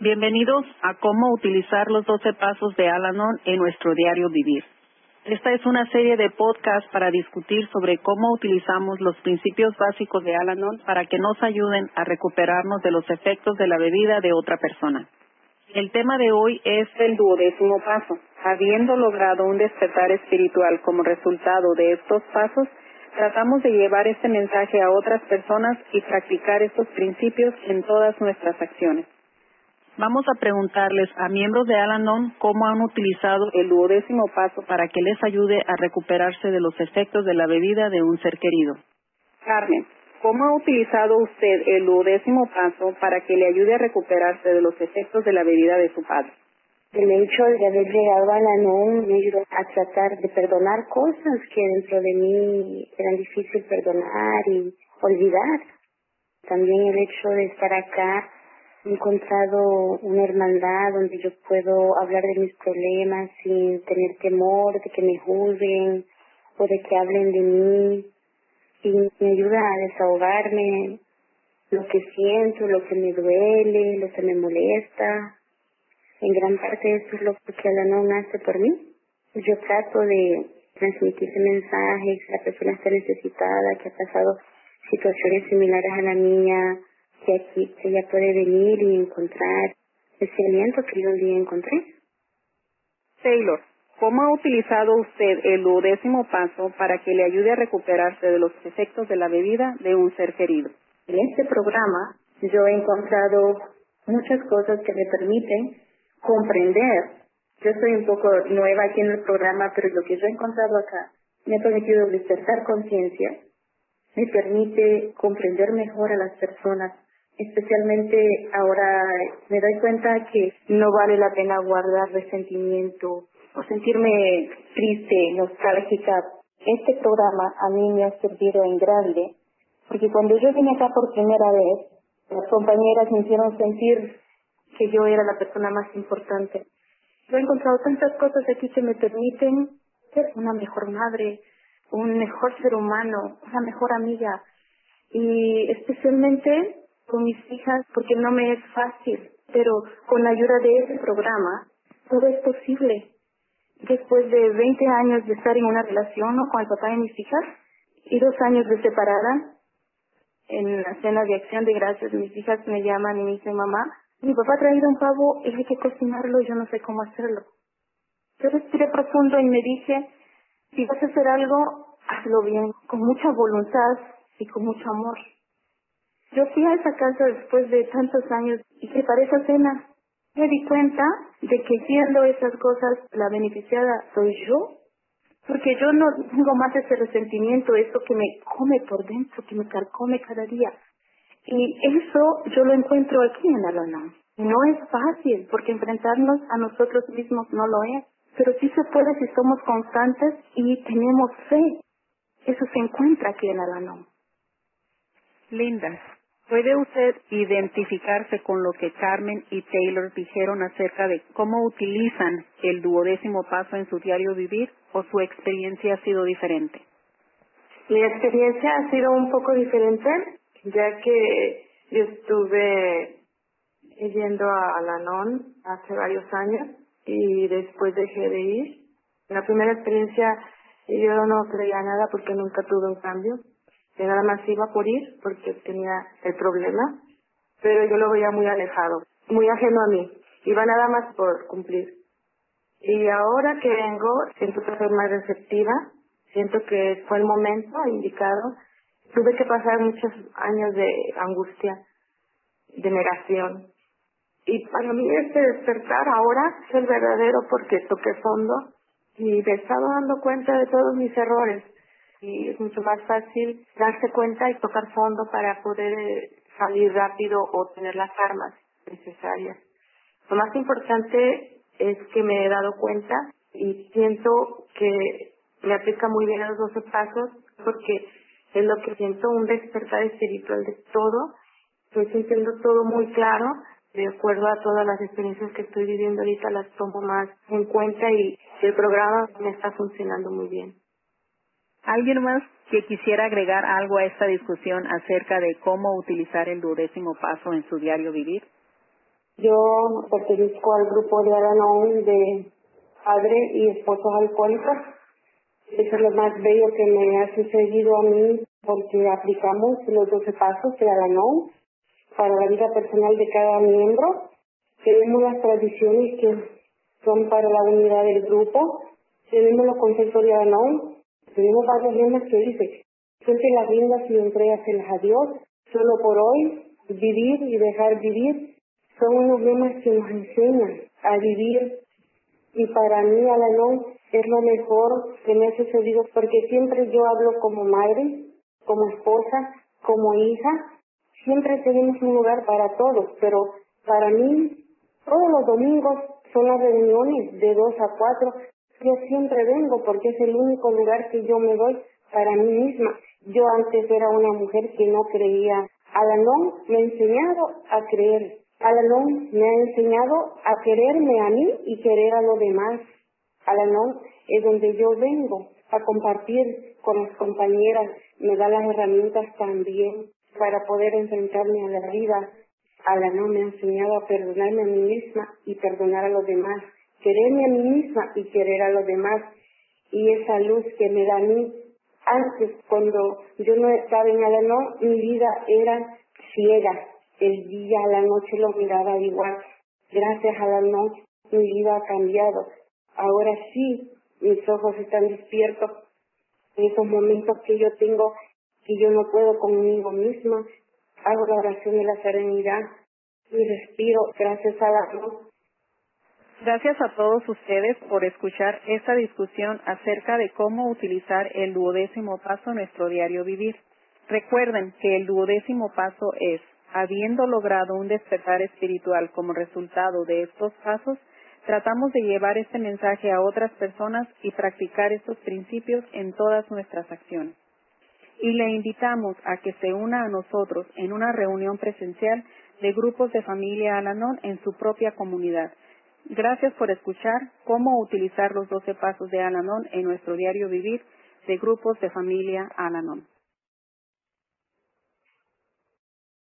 Bienvenidos a cómo utilizar los 12 pasos de Alanon en nuestro diario vivir. Esta es una serie de podcasts para discutir sobre cómo utilizamos los principios básicos de Alanon para que nos ayuden a recuperarnos de los efectos de la bebida de otra persona. El tema de hoy es el duodécimo paso. Habiendo logrado un despertar espiritual como resultado de estos pasos, tratamos de llevar este mensaje a otras personas y practicar estos principios en todas nuestras acciones. Vamos a preguntarles a miembros de Alanon cómo han utilizado el duodécimo paso para que les ayude a recuperarse de los efectos de la bebida de un ser querido. Carmen, ¿cómo ha utilizado usted el duodécimo paso para que le ayude a recuperarse de los efectos de la bebida de su padre? El hecho de haber llegado a Alanon me ayudó a tratar de perdonar cosas que dentro de mí eran difíciles perdonar y olvidar. También el hecho de estar acá encontrado una hermandad donde yo puedo hablar de mis problemas sin tener temor de que me juzguen o de que hablen de mí y me ayuda a desahogarme lo que siento, lo que me duele, lo que me molesta. En gran parte eso es lo que Alanon hace por mí. Yo trato de transmitir ese mensaje, que la persona está necesitada, que ha pasado situaciones similares a la mía, que aquí ella puede venir y encontrar ese aliento que yo un día encontré. Taylor, ¿cómo ha utilizado usted el duodécimo paso para que le ayude a recuperarse de los efectos de la bebida de un ser querido? En este programa yo he encontrado muchas cosas que me permiten comprender. Yo soy un poco nueva aquí en el programa, pero lo que yo he encontrado acá me ha permitido despertar conciencia, me permite comprender mejor a las personas, especialmente ahora me doy cuenta que no vale la pena guardar resentimiento o sentirme triste, nostálgica. Este programa a mí me ha servido en grande, porque cuando yo vine acá por primera vez, las compañeras me hicieron sentir que yo era la persona más importante. Yo he encontrado tantas cosas aquí que me permiten ser una mejor madre, un mejor ser humano, una mejor amiga y especialmente con mis hijas porque no me es fácil, pero con la ayuda de ese programa todo es posible. Después de 20 años de estar en una relación con el papá de mis hijas y dos años de separada, en la cena de acción de gracias mis hijas me llaman y me dicen, mamá, mi papá ha traído un pavo y hay que cocinarlo yo no sé cómo hacerlo. Yo respiré profundo y me dije, si vas a hacer algo, hazlo bien, con mucha voluntad y con mucho amor. Yo fui a esa casa después de tantos años y preparé esa cena. Me di cuenta de que haciendo esas cosas la beneficiada soy yo, porque yo no tengo más ese resentimiento, eso que me come por dentro, que me carcome cada día. Y eso yo lo encuentro aquí en Alona. No es fácil, porque enfrentarnos a nosotros mismos no lo es, pero sí se puede si somos constantes y tenemos fe. Eso se encuentra aquí en Alanon. Linda, ¿puede usted identificarse con lo que Carmen y Taylor dijeron acerca de cómo utilizan el duodécimo paso en su diario vivir o su experiencia ha sido diferente? Mi experiencia ha sido un poco diferente, ya que yo estuve yendo a Alanon hace varios años y después dejé de ir. La primera experiencia yo no creía nada porque nunca tuve un cambio que nada más iba por ir porque tenía el problema, pero yo lo veía muy alejado, muy ajeno a mí, iba nada más por cumplir. Y ahora que vengo, siento que soy más receptiva, siento que fue el momento indicado. Tuve que pasar muchos años de angustia, de negación. Y para mí este despertar ahora es el verdadero porque toqué fondo y me estaba dando cuenta de todos mis errores y es mucho más fácil darse cuenta y tocar fondo para poder eh, salir rápido o tener las armas necesarias. Lo más importante es que me he dado cuenta y siento que me aplica muy bien a los 12 pasos porque es lo que siento un despertar espiritual de todo. Estoy sintiendo todo muy claro, de acuerdo a todas las experiencias que estoy viviendo ahorita las tomo más en cuenta y el programa me está funcionando muy bien. ¿Alguien más que quisiera agregar algo a esta discusión acerca de cómo utilizar el duodécimo paso en su diario vivir? Yo pertenezco al grupo de Aranón de padre y esposos alcohólicos. Eso es lo más bello que me ha sucedido a mí porque aplicamos los 12 pasos de Aranón para la vida personal de cada miembro. Tenemos las tradiciones que son para la unidad del grupo. Tenemos los conceptos de Aranón. Tenemos varias lemas que dicen, siempre las riendas y entregaselas a Dios, solo por hoy, vivir y dejar vivir. Son unos lemas que nos enseñan a vivir y para mí Alanón es lo mejor que me ha sucedido porque siempre yo hablo como madre, como esposa, como hija, siempre tenemos un lugar para todos, pero para mí todos los domingos son las reuniones de dos a cuatro. Yo siempre vengo porque es el único lugar que yo me doy para mí misma. Yo antes era una mujer que no creía. Alanón me ha enseñado a creer. Alanón me ha enseñado a quererme a mí y querer a los demás. Alanón es donde yo vengo a compartir con las compañeras, me da las herramientas también para poder enfrentarme a la vida. Alanón me ha enseñado a perdonarme a mí misma y perdonar a los demás, quererme a mí misma y querer a los demás. Y esa luz que me da a mí, antes cuando yo no estaba en Alanón, mi vida era ciega, el día a la noche lo miraba igual. Gracias a la noche mi vida ha cambiado. Ahora sí, mis ojos están despiertos. En esos momentos que yo tengo, que yo no puedo conmigo misma, hago la oración de la serenidad y respiro gracias a la noche. Gracias a todos ustedes por escuchar esta discusión acerca de cómo utilizar el duodécimo paso en nuestro diario vivir. Recuerden que el duodécimo paso es habiendo logrado un despertar espiritual como resultado de estos pasos, tratamos de llevar este mensaje a otras personas y practicar estos principios en todas nuestras acciones. Y le invitamos a que se una a nosotros en una reunión presencial de grupos de familia Alanon en su propia comunidad. Gracias por escuchar cómo utilizar los 12 pasos de Alanon en nuestro diario vivir de grupos de familia Alanon.